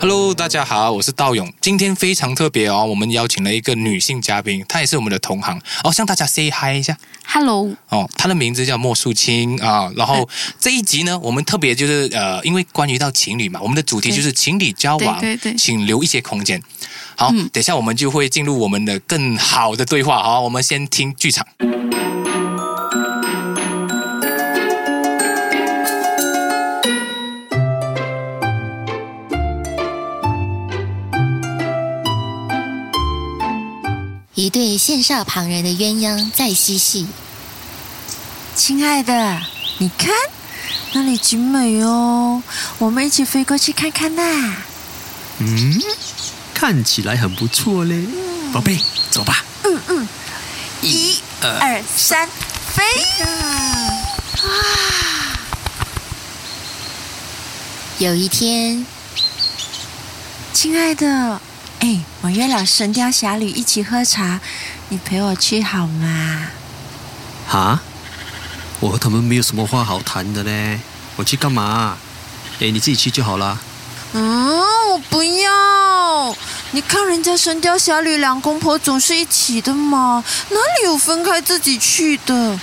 Hello，大家好，我是道勇。今天非常特别哦，我们邀请了一个女性嘉宾，她也是我们的同行哦，向大家 say hi 一下。Hello，哦，她的名字叫莫素清啊。然后这一集呢，我们特别就是呃，因为关于到情侣嘛，我们的主题就是情侣交往，对对对请留一些空间。好，嗯等一下我们就会进入我们的更好的对话。好，我们先听剧场。一对羡煞旁人的鸳鸯在嬉戏。亲爱的，你看那里景美哦，我们一起飞过去看看呐。嗯，看起来很不错嘞，宝贝，走吧。嗯嗯一、二、三，飞！有一天，亲爱的，哎，我约了《神雕侠侣》一起喝茶，你陪我去好吗？哈，我和他们没有什么话好谈的嘞，我去干嘛？哎，你自己去就好啦。嗯，我不要。你看人家《神雕侠侣》两公婆总是一起的嘛，哪里有分开自己去的？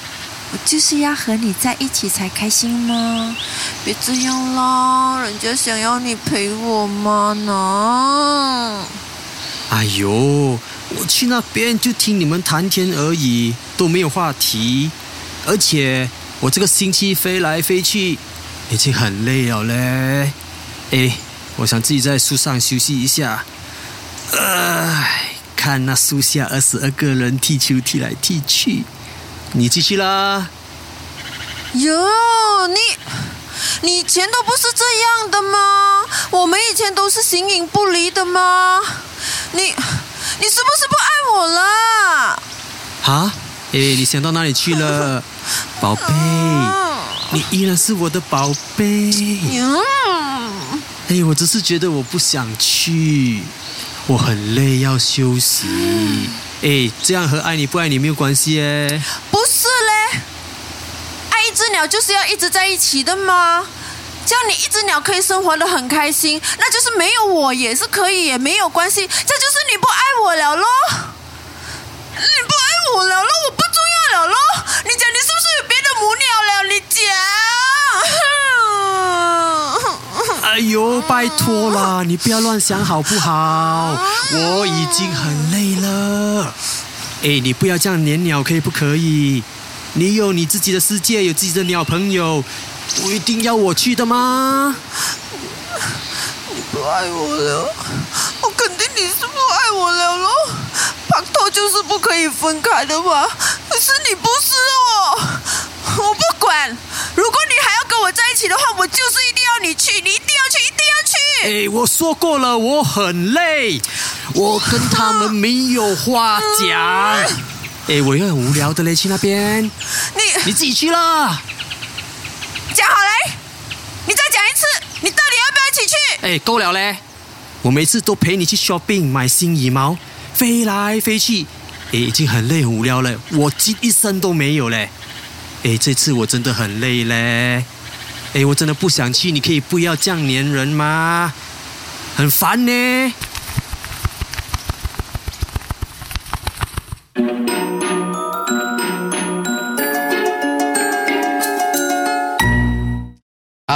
我就是要和你在一起才开心吗？别这样啦，人家想要你陪我嘛呢。哎呦，我去那边就听你们谈天而已，都没有话题，而且我这个星期飞来飞去，已经很累了嘞。哎，我想自己在树上休息一下。唉，看那树下二十二个人踢球踢来踢去，你继续啦。哟，你你以前都不是这样的吗？我们以前都是形影不离的吗？你你是不是不爱我了？啊，哎，你想到哪里去了，宝贝？你依然是我的宝贝。嗯，哎，我只是觉得我不想去，我很累，要休息。哎，这样和爱你不爱你没有关系哎。不是嘞，爱一只鸟就是要一直在一起的吗？这样你一只鸟可以生活的很开心，那就是没有我也是可以，也没有关系。这就是你不爱我了咯，你不爱我了咯，我不重要了咯。你讲你是不是有别的母鸟了？你讲。哎呦，拜托啦，你不要乱想好不好？我已经很累了。哎，你不要这样撵鸟，可以不可以？你有你自己的世界，有自己的鸟朋友，不一定要我去的吗？你不爱我了，我肯定你是不爱我了咯。拍拖就是不可以分开的嘛，可是你不是哦。我不管，如果你还要跟我在一起的话，我就是一定要你去，你一定要去，一定要去。哎，我说过了，我很累，我跟他们没有话讲。哎，我又很无聊的嘞，去那边，你你自己去啦。讲好嘞，你再讲一次，你到底要不要一起去？哎，够了嘞！我每次都陪你去 shopping 买新羽毛，飞来飞去，哎，已经很累很无聊了，我一一声都没有嘞。哎，这次我真的很累嘞。哎，我真的不想去，你可以不要这样黏人吗？很烦呢。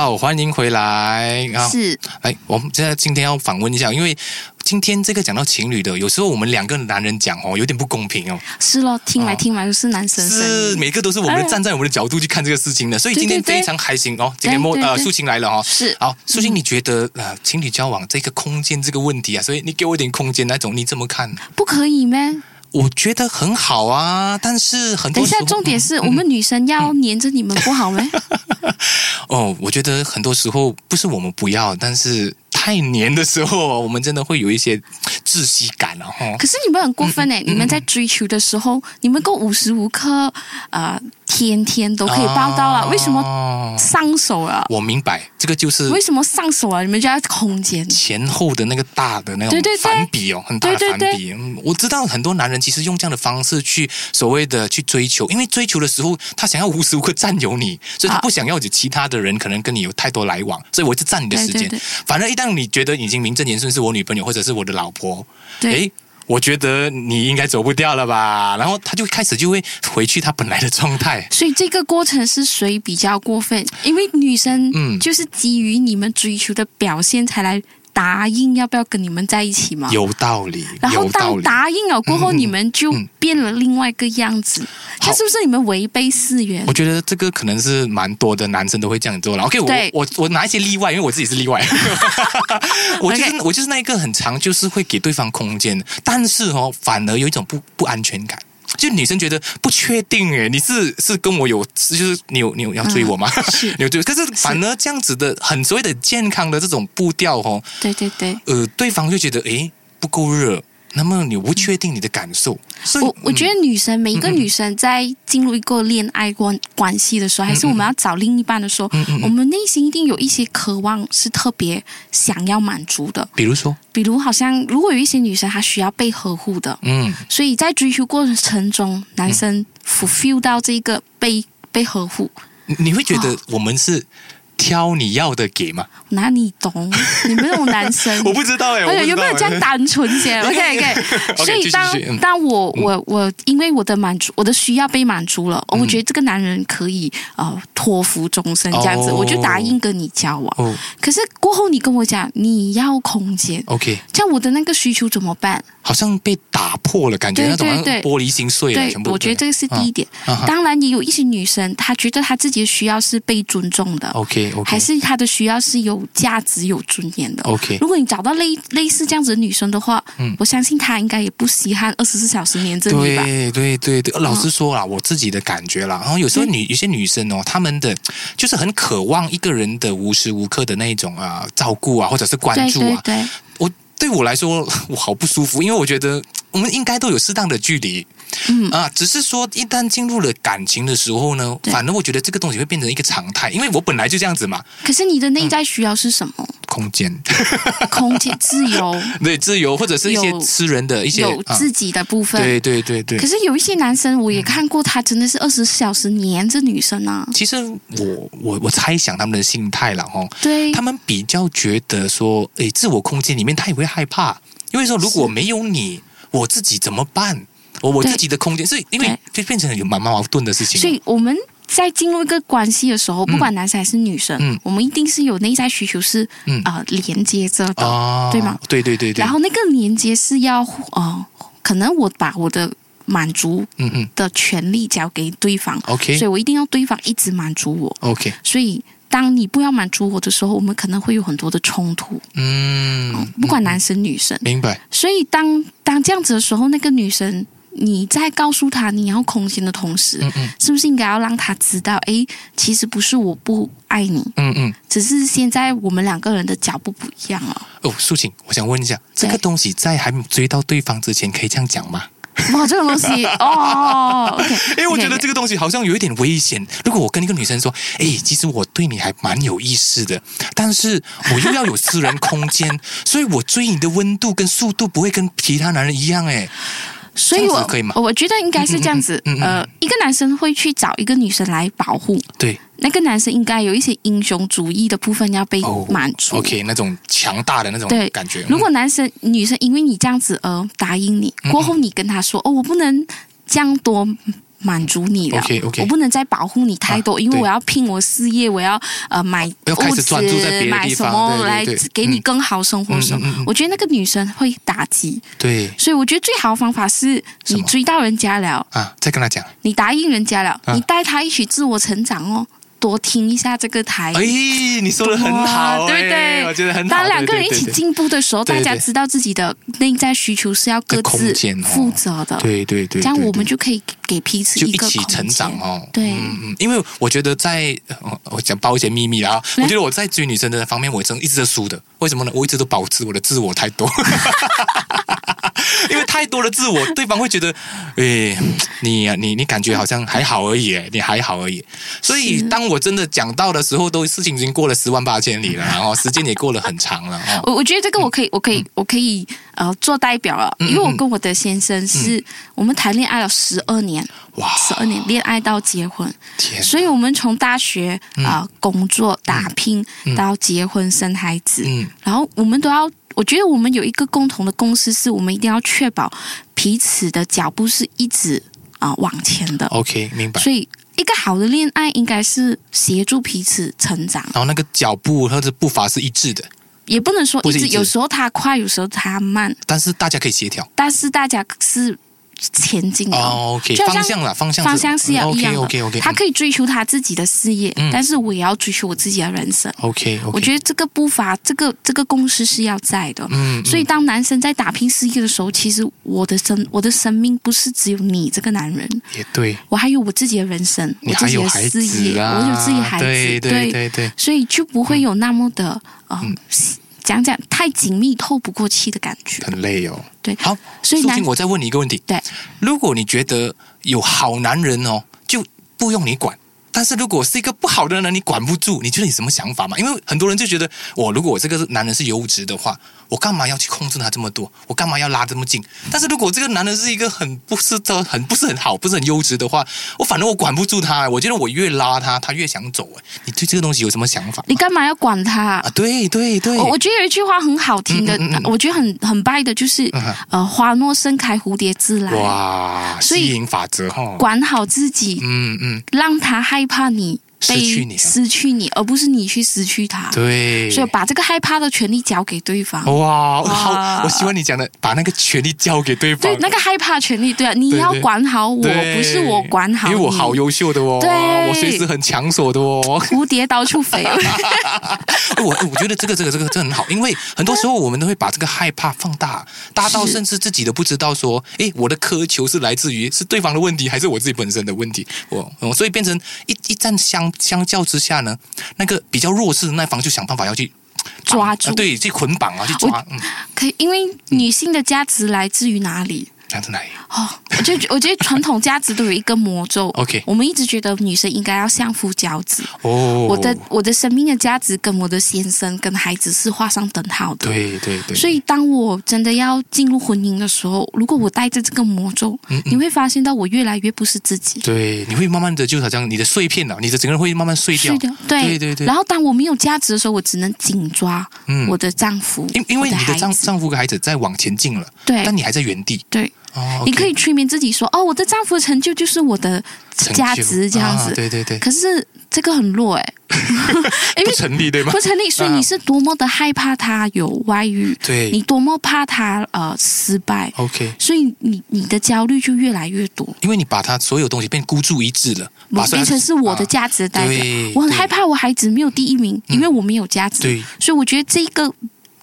好，欢迎回来啊！是哎，我们现在今天要访问一下，因为今天这个讲到情侣的，有时候我们两个男人讲哦，有点不公平哦。是咯，听来听来都是男生声是，每个都是我们哎站在我们的角度去看这个事情的，所以今天非常开心哦。今天莫呃苏琴来了哦，是好，苏琴，你觉得呃情侣交往这个空间这个问题啊，所以你给我一点空间那种，你怎么看？不可以咩？我觉得很好啊，但是很多时候等一下，重点是我们女生要黏着你们不好吗？哦，我觉得很多时候不是我们不要，但是太黏的时候，我们真的会有一些窒息感了哈。可是你们很过分哎！你们在追求的时候，你们够无时无刻呃天天都可以报到了，为什么么上手了？我明白，这个就是为什么上手了？你们就要空间。前后的那个大的那种对对对反比哦，很大的反比。嗯我知道很多男人其实用这样的方式去所谓的去追求，因为追求的时候他想要无时无刻占有你，所以他啊不想要有其他的人可能跟你有太多来往，所以我就占你的时间。反而一旦你觉得已经名正言顺是我女朋友或者是我的老婆，对诶。我觉得你应该走不掉了吧，然后他就开始就会回去他本来的状态。所以这个过程是谁比较过分？因为女生嗯就是基于你们追求的表现才来答应要不要跟你们在一起嘛。有道理，然后。当答应了过后，你们就嗯变了另外一个样子，好这是不是你们违背誓言我？觉得这个可能是蛮多的男生都会这样做了。OK，我我我拿一些例外，因为我自己是例外。我就是我就是那一个很长，就是会给对方空间，但是哦，反而有一种不不安全感。就女生觉得不确定诶，你是是跟我有，就是你有你有要追我吗？是 你有追，可是反而这样子的很所谓的健康的这种步调哦，对对对。呃，对方就觉得诶不够热，那么你不确定你的感受，所以我我觉嗯。得女生每一个女生在进入一个恋爱关关系的时候，还是我们要找另一半的时候，嗯嗯嗯。我们内心一定有一些渴望是特别想要满足的。比如说，比如，好像如果有一些女生她需要被呵护的，嗯，所以在追求过程中，男生 fulfill 到这个被被呵护，你你会觉得哦我们是挑你要的给吗？哪里懂？你们这种男生 我不知道哎，我哎呀，不知道有没有这样单纯些？OK OK，OK，所以当当我我我因为我的满足，我的需要被满足了，嗯我觉得这个男人可以呃托付终身这样子，哦我就答应跟你交往。哦可是过后你跟我讲你要空间，，OK，这样我的那个需求怎么办？好像被打破了，感觉对那种玻璃心碎了，对全，部。我觉得这个是第一点。啊当然，也有一些女生，她觉得她自己的需要是被尊重的。OK OK，还是他的需要是有价值、有尊严的。OK 如果你找到类类似这样子的女生的话，嗯我相信她应该也不稀罕二十四小时黏着你吧。对对对对，老实说啦，我自己的感觉啦，然后有时候女有些女生哦，她们的就是很渴望一个人的无时无刻的那一种啊、照顾啊，或者是关注啊。对对，我对我来说，我好不舒服，因为我觉得我们应该都有适当的距离。嗯啊，只是说一旦进入了感情的时候呢，反而我觉得这个东西会变成一个常态，因为我本来就这样子嘛，可是你的内在需要是什么？空间，空间、自由，对自由或者是一些私人的一些有啊自己的部分。对对对对可。是有一些男生，我也看过，他真的是二十四小时黏着女生啊。其实我我我猜想他们的心态了哈，对他，们比较觉得说，诶，自我空间里面他也会害怕，因为说如果没有你，我自己怎么办？我我自己的空间，所以因为对就变成有蛮蛮矛盾的事情。所以我们在进入一个关系的时候，不管男生还是女生，嗯我们一定是有内在需求是嗯啊、呃连接着的。啊，对吗？对对对对。然后那个连接是要呃，可能我把我的满足嗯嗯的权利交给对方，OK 所以我一定要对方一直满足我。OK，所以当你不要满足我的时候，我们可能会有很多的冲突，嗯，不管男生女生。明白。所以当当这样子的时候，那个女生。你在告诉他你要空间的同时，嗯嗯是不是应该要让他知道，诶，其实不是我不爱你，嗯嗯。只是现在我们两个人的脚步不一样了。哦，素琴，我想问一下，这个东西在还没有追到对方之前，可以这样讲吗？哇，这种东西哦 因为我觉得这个个东西好像有一点危险。如果我跟一个女生说，哎，其实我对你还蛮有意思的，但是我又要有私人空间，所以我追你的温度跟速度不会跟其他男人一样。哎，所以我我觉得应该是这样子，嗯嗯嗯嗯呃，一个男生会去找一个女生来保护，对，那个男生应该有一些英雄主义的部分要被哦满足。OK，那种强大的那种对。感觉。如果嗯男生、女生因为你这样子而答应你，嗯。过后你跟他说：“哦，我不能这样多满足你了 OK，OK 我不能再保护你太多，啊因为我要拼我事业，我要呃买物质专注在别的买什么来给你嗯更好生活什么。嗯嗯嗯嗯我觉得那个女生会打击，对所以我觉得最好的方法是你追到人家了，啊，再跟他讲，你答应人家了，啊你带他一起自我成长哦，多听一下这个台。哎，你说的很好，哇对不哎对？我觉得很好。当两个人一起进步的时候，对对大家知道自己的内在需求是要各自负责的。对对对，对这样我们就可以给彼此就一起成长哦。对嗯嗯，因为我觉得在呃我讲爆一些秘密啦啊，我觉得我在追女生的方面，我真一直是输的。为什么呢？我一直都保持我的自我太多，因为太多的自我，对方会觉得，诶，你啊你你感觉好像还好而已，你还好而已。所以当我真的讲到的时候，都事情已经过了十万八千里了，然后时间也过了很长了哦。我我觉得这个我可以，我可以，我可以呃做代表了，嗯因为我跟我的先生是、我们谈恋爱了十二年，哇，十二年恋爱到结婚，所以我们从大学啊、呃工作打拼、到结婚生孩子，嗯。然后我们都要，我觉得我们有一个共同的共识，是我们一定要确保彼此的脚步是一直啊、往前的，OK 明白。所以一个好的恋爱应该是协助彼此成长，然后那个脚步或者步伐是一致的，也不能说一直，有时候他快，有时候他慢，但是大家可以协调。但是大家是前进的。哦，OK，就像方向啦，方向方向是要一样的。OK OK 他可以追求他自己的事业，嗯。但是我也要追求我自己的人生。OK OK，我觉得这个步伐，这个这个共识是要在的。嗯，所以，当男生在打拼事业的时候，其实我的生我的生命不是只有你这个男人，也对，我还有我自己的人生，你我自己的事业，我有自己的孩子，对对对。对，所以就不会有那么的呃，嗯讲讲太紧密、透不过气的感觉。很累哦。对，好，所以我再问你一个问题，对，如果你觉得有好男人哦，就不用你管。但是如果是一个不好的人，你管不住，你觉得你什么想法嘛？因为很多人就觉得，我如果我这个男人是优质的话，我干嘛要去控制他这么多？我干嘛要拉这么近？但是如果这个男人是一个很不是的、很不是很好、不是很优质的话，我反正我管不住他，我觉得我越拉他，他越想走。哎，你对这个东西有什么想法？你干嘛要管他？啊，对对对，我我觉得有一句话很好听的，嗯嗯嗯嗯我觉得很很拜的，就是、嗯呃，花若盛开，蝴蝶自来。哇，吸引法则哈，管好自己，嗯嗯，让他害怕你。失去你啊失去你，而不是你去失去他。对，所以把这个害怕的权利交给对方。哇，哇好，我希望你讲的把那个权利交给对方对，，那个害怕权利，对啊，你要管好我，对不是我管好你。因为我好优秀的哦，对我随时很抢手的哦。蝴蝶到处飞。我我觉得这个这个这个这个很好，因为很多时候我们都会把这个害怕放大，大到甚至自己都不知道说，哎，我的苛求是来自于是对方的问题，还是我自己本身的问题？我、我所以变成一一站相相较之下呢，那个比较弱势的那方就想办法要去抓住啊对，去捆绑啊，去抓，嗯，可以，因为女性的价值来自于哪里？来自哪里？哦，我就我觉得传统价值都有一个魔咒。OK 我们一直觉得女生应该要相夫教子。哦，我的我的生命的价值跟我的先生跟孩子是画上等号的。对对对，所以，当我真的要进入婚姻的时候，如果我带着这个魔咒，嗯嗯你会发现到我越来越不是自己。对，你会慢慢的就好像你的碎片了，你的整个人会慢慢碎掉。是的，对对对对然后，当我没有价值的时候，我只能紧抓嗯我的丈夫，因因为你的丈丈夫跟孩子在往前进了，对但你还在原地。对，哦，你可以催眠自己说：“哦，我的丈夫的成就就是我的价值，这样子。啊对对对，可是这个很弱哎，因不为成立对吗？不？成立，所以啊你是多么的害怕他有外遇，对。你多么怕他呃失败，OK，所以你你的焦虑就越来越多。因为你把他所有东西变孤注一掷了，把变成是我的价值代表，对对我很害怕我孩子没有第一名，因为我没有价值。对。所以我觉得这个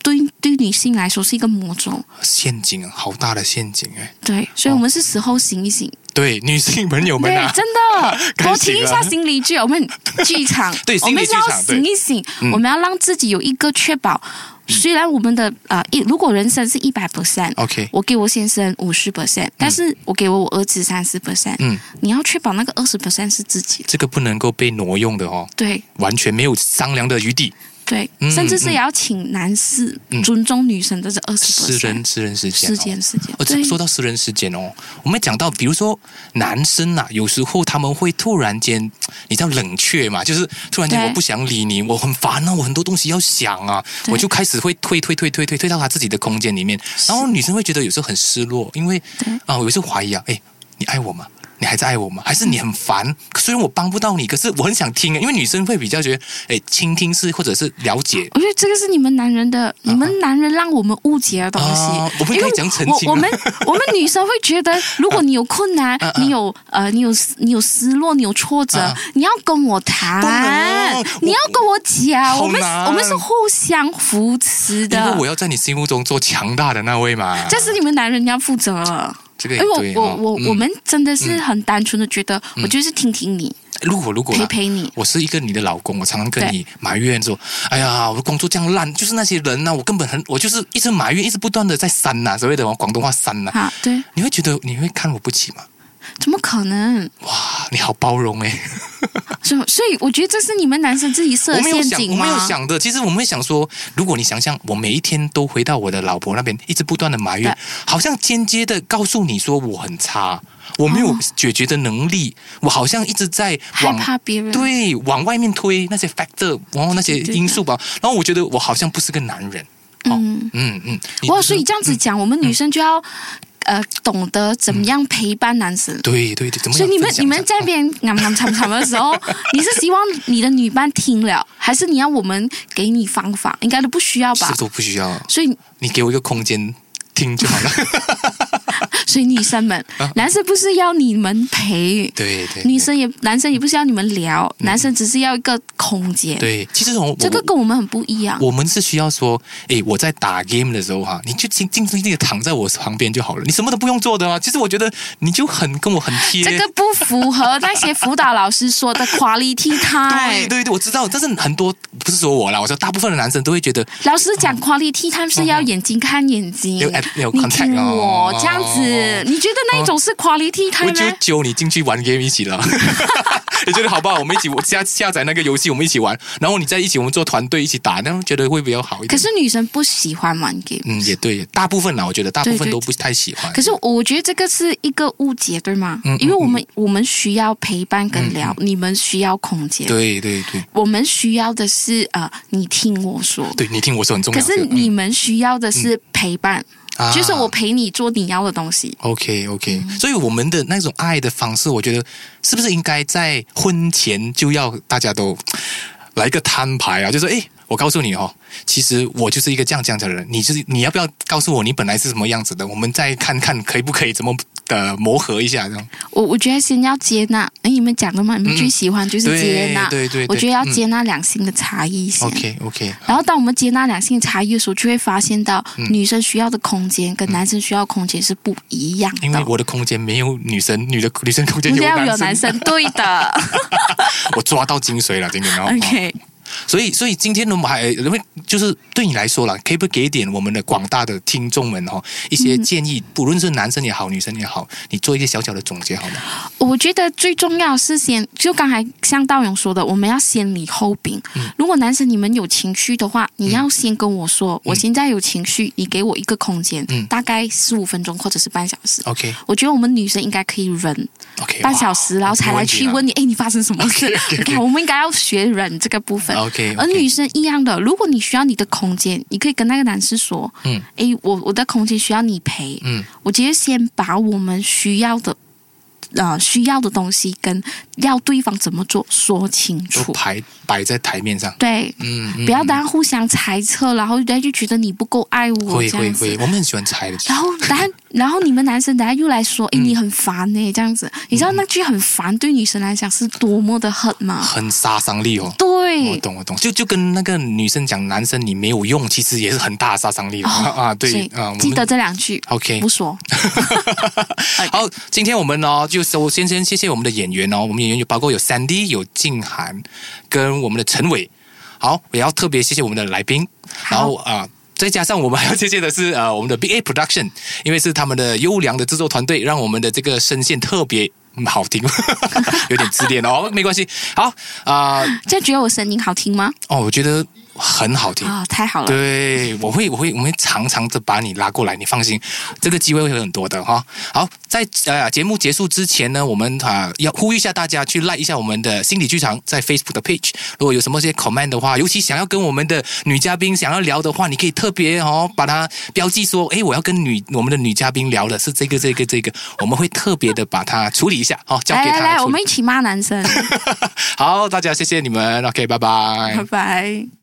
对对女性来说是一个魔咒。陷阱啊，好大的陷阱哎！对，所以我们是时候醒一醒。对，女性朋友们对啊，，真的，该 多听一下心理剧，我们剧场，对我们是要醒一醒，嗯我们要让自己有一个确保。虽然我们的呃，一如果人生是一百 percent，OK 我给我先生五十 percent，但是我给我我儿子三十 percent，嗯，你要确保那个二十 percent 是自己的，这个不能够被挪用的哦，对完全没有商量的余地。对，嗯甚至是也要请男士嗯。尊重女生的这二十私人私人时间、哦，时间时间，而对。说到私人时间哦，我们讲到，比如说男生啊，有时候他们会突然间，你知道冷却嘛，就是突然间我不想理你，我很烦啊，我很多东西要想啊，我就开始会退退退退退退到他自己的空间里面，然后女生会觉得有时候很失落，因为对。啊，有时候怀疑啊，哎，你爱我吗？你还在爱我吗？还是你很烦？虽然我帮不到你，可是我很想听啊，因为女生会比较觉得，哎，倾听是或者是了解我觉得这个是你们男人的，你们男人让我们误解的东西。啊我们可以讲澄清啊我我们 我们女生会觉得，如果你有困难，你有呃，你有你有失落，你有挫折，啊你要跟我谈，你要跟我讲，我们我们是互相扶持的因的为。我要在你心目中做强大的那位嘛。这是你们男人要负责了。这个也因为我我我我们真的是很单纯的觉得，我就是听听你，如果如果啦陪陪你。我是一个你的老公，我常常跟你埋怨说：“哎呀，我的工作这样烂，就是那些人呐、我根本很，我就是一直埋怨，一直不断的在删呐、所谓的广东话删呐、啊，对，你会觉得你会看我不起吗？怎么可能？哇，你好包容哎、所以所以我觉得这是你们男生自己设的我没有想，陷阱吗？我没有想的。其实我们会想说，如果你想象我每一天都回到我的老婆那边，一直不断的埋怨，好像间接的告诉你说我很差，我没有哦解决的能力，我好像一直在害往怕别人。对往外面推那些 factor，然后那些因素吧，然后我觉得我好像不是个男人。哦嗯，嗯哇，所以这样子讲，我们女生就要呃懂得怎么样陪伴男生。对对对，怎么所以你们你们在那边啱啱惨惨的时候，你是希望你的女伴听了，还是你要我们给你方法？应该都不需要吧是？都不需要，所以你给我一个空间听就好了。所以女生们，男生不是要你们陪，对对，女生也男生也不是要你们聊，男生只是要一个空间。，对，其实我这个跟我们很不一样。我们是需要说，诶，我在打 game 的时候哈，你就静静静静的躺在我旁边就好了，你什么都不用做的啊。其实我觉得你就很跟我很贴。这个不符合那些辅导老师说的 quality 对 time。对对，我知道，但是很多不是说我啦，我说大部分的男生都会觉得，老师讲 quality time 是要眼睛看眼睛，你 contact 听我哦这样子，你觉得那一种是 quality 我 time 就吗？揪你进去玩 game 一起了。你觉得好不好？我们一起我下下载那个游戏，我们一起玩，然后你在一起我们做团队一起打，那样觉得会比较好一点。可是女生不喜欢玩 game。嗯，也对，大部分啦，我觉得大部分都不太喜欢。可是我觉得这个是一个误解，对吗？因为我们我们需要陪伴跟聊，你们需要空间，对对对我们需要的是呃，你听我说。对，你听我说很重要。可是你们需要的是陪伴，啊就是我陪你做你要的东西。OK OK，、所以我们的那种爱的方式，我觉得是不是应该在婚前就要大家都来个摊牌啊？就是诶，我告诉你哦，其实我就是一个这样这样的人，你就是你要不要告诉我你本来是什么样子的？我们再看看可以不可以怎么的磨合一下这样。我我觉得先要接纳，哎，你们讲的嘛，你们最喜欢就是接纳。对对对我觉得要嗯接纳两性的差异先。OK OK，然后，当我们接纳两性差异的时候，就会发现到嗯女生需要的空间跟男生需要的空间是不一样的。因为我的空间没有女生，女的女生空间我们要有男生，有男生，对的。我抓到精髓了，今天哦。OK，所以，所以今天呢，我们还因为就是对你来说啦，可以不给一点我们的广大的听众们哈一些建议，不论是男生也好，女生也好，你做一些小小的总结好吗？我觉得最重要是先，就刚才像道勇说的，我们要先礼后兵。如果男生你们有情绪的话，你要先跟我说，我现在有情绪，你给我一个空间，嗯大概十五分钟或者是半小时。OK 我觉得我们女生应该可以忍 OK，半小时，然后才来去问你。哎，你发生什么事看，我们应该要学忍这个部分。OK，OK 而女生一样的，如果你需要你的空间，你可以跟那个男士说，嗯哎，我我的空间需要你陪，嗯我直接先把我们需要的。呃，需要的东西跟要对方怎么做说清楚，都排摆在台面上。对，嗯，嗯不要大家互相猜测，然后大家就觉得你不够爱我会这样子。会会，我们很喜欢猜的。然后，然后，然后你们男生等下又来说，哎、你很烦呢、这样子。你知道那句很烦对女生来讲是多么的狠吗？很杀伤力哦。对我，懂我懂，就就跟那个女生讲男生你没有用，其实也是很大的杀伤力的、啊。对啊，记得这两句 OK 不说。好，今天我们呢，就首先先谢谢我们的演员哦，我们演员有包括有 Sandy、有静涵跟我们的陈伟。好，也要特别谢谢我们的来宾，然后啊、再加上我们还要谢谢的是呃我们的 Big A Production，因为是他们的优良的制作团队，让我们的这个声线特别。嗯好听，有点自恋哦，没关系。好啊、这样觉得我声音好听吗？哦，我觉得很好听。啊、太好了。对，我会，我会，我会常常的把你拉过来，你放心，这个机会会很多的哈。好，在呃节目结束之前呢，我们啊、要呼吁一下大家去 like 一下我们的心理剧场在 Facebook 的 page。如果有什么些 comment 的话，尤其想要跟我们的女嘉宾想要聊的话，你可以特别哦把它标记说，哎，我要跟女我们的女嘉宾聊的是这个这个这个，我们会特别的把它处理一下，哦，交给她来来来，我们一起骂男生。好，大家谢谢你们，OK，拜拜拜拜。